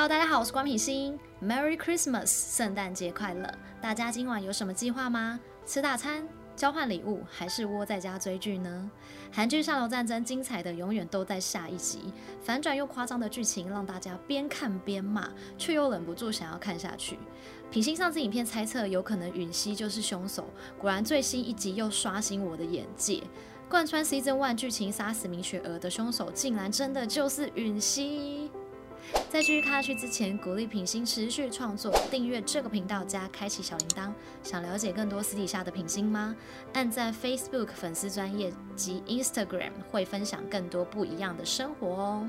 Hello，大家好，我是官品心，Merry Christmas，圣诞节快乐！大家今晚有什么计划吗？吃大餐、交换礼物，还是窝在家追剧呢？韩剧《上流战争》精彩的永远都在下一集，反转又夸张的剧情让大家边看边骂，却又忍不住想要看下去。品心上次影片猜测有可能允熙就是凶手，果然最新一集又刷新我的眼界，贯穿 Season One 剧情杀死明雪儿的凶手，竟然真的就是允熙。在继续看下去之前，鼓励品心持续创作，订阅这个频道加开启小铃铛。想了解更多私底下的品心吗？按在 Facebook 粉丝专业及 Instagram 会分享更多不一样的生活哦。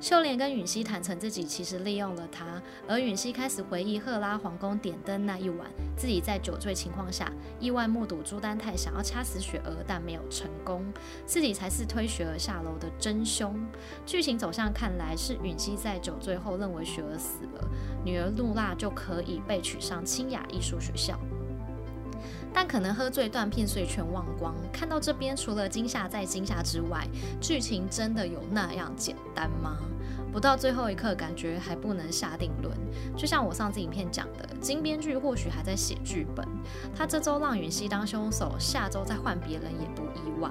秀莲跟允熙坦诚自己其实利用了他，而允熙开始回忆赫拉皇宫点灯那一晚，自己在酒醉情况下意外目睹朱丹泰想要掐死雪儿，但没有成功，自己才是推雪儿下楼的真凶。剧情走向看来是允熙在酒醉后认为雪儿死了，女儿露娜就可以被取上清雅艺术学校。但可能喝醉断片，所以全忘光。看到这边，除了惊吓再惊吓之外，剧情真的有那样简单吗？不到最后一刻，感觉还不能下定论。就像我上次影片讲的，金编剧或许还在写剧本，他这周让允熙当凶手，下周再换别人也不意外。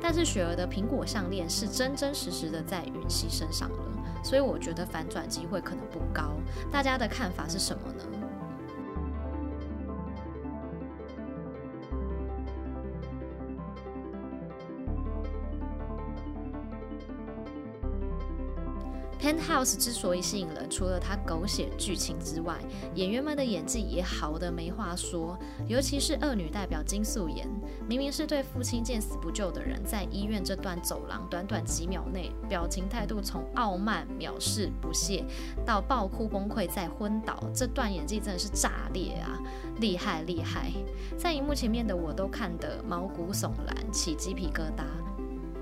但是雪儿的苹果项链是真真实实的在允熙身上了，所以我觉得反转机会可能不高。大家的看法是什么呢？《Penthouse》之所以吸引人，除了它狗血剧情之外，演员们的演技也好的没话说。尤其是二女代表金素妍，明明是对父亲见死不救的人，在医院这段走廊，短短几秒内，表情态度从傲慢、藐视、不屑，到爆哭崩溃再昏倒，这段演技真的是炸裂啊！厉害厉害，在荧幕前面的我都看得毛骨悚然，起鸡皮疙瘩。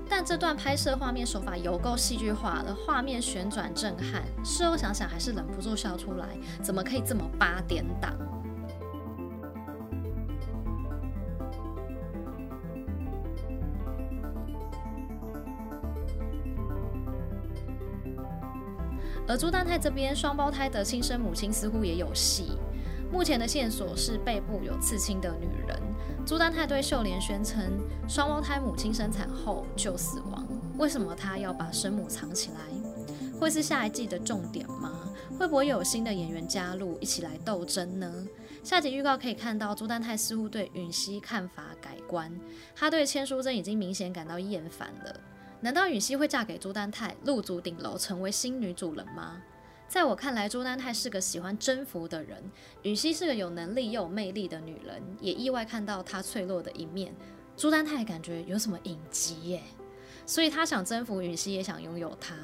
但这段拍摄画面手法有够戏剧化的，画面旋转震撼，事后想想还是忍不住笑出来，怎么可以这么八点档？而朱丹泰这边双胞胎的亲生母亲似乎也有戏。目前的线索是背部有刺青的女人。朱丹泰对秀莲宣称，双胞胎母亲生产后就死亡。为什么他要把生母藏起来？会是下一季的重点吗？会不会有新的演员加入，一起来斗争呢？下集预告可以看到，朱丹泰似乎对允熙看法改观，他对千书珍已经明显感到厌烦了。难道允熙会嫁给朱丹泰，入主顶楼，成为新女主人吗？在我看来，朱丹泰是个喜欢征服的人，允熙是个有能力又有魅力的女人，也意外看到她脆弱的一面。朱丹泰感觉有什么隐疾耶，所以他想征服允熙，也想拥有她。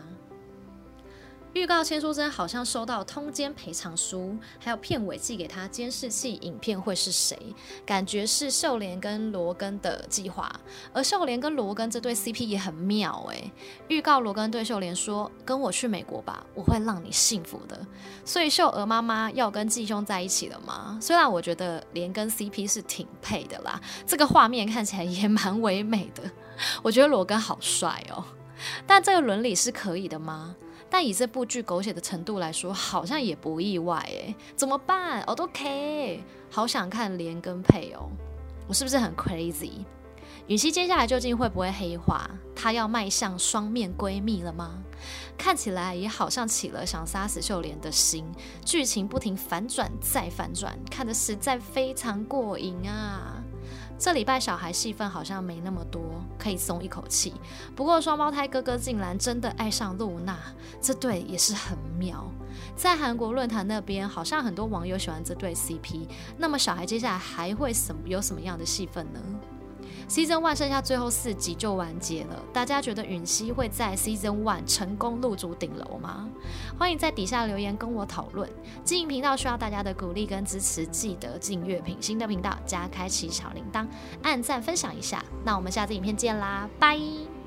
预告千书真好像收到通奸赔偿书，还有片尾寄给他监视器影片会是谁？感觉是秀莲跟罗根的计划，而秀莲跟罗根这对 CP 也很妙哎。预告罗根对秀莲说：“跟我去美国吧，我会让你幸福的。”所以秀娥妈妈要跟继兄在一起了吗？虽然我觉得莲跟 CP 是挺配的啦，这个画面看起来也蛮唯美的。我觉得罗根好帅哦，但这个伦理是可以的吗？但以这部剧狗血的程度来说，好像也不意外哎，怎么办？我都 OK，好想看连跟配哦，我是不是很 crazy？允熙接下来究竟会不会黑化？她要迈向双面闺蜜了吗？看起来也好像起了想杀死秀莲的心，剧情不停反转再反转，看得实在非常过瘾啊！这礼拜小孩戏份好像没那么多，可以松一口气。不过双胞胎哥哥竟然真的爱上露娜，这对也是很妙。在韩国论坛那边，好像很多网友喜欢这对 CP。那么小孩接下来还会什有什么样的戏份呢？Season One 剩下最后四集就完结了，大家觉得允熙会在 Season One 成功入主顶楼吗？欢迎在底下留言跟我讨论。经营频道需要大家的鼓励跟支持，记得订阅品新的频道，加开启小铃铛，按赞分享一下。那我们下次影片见啦，拜。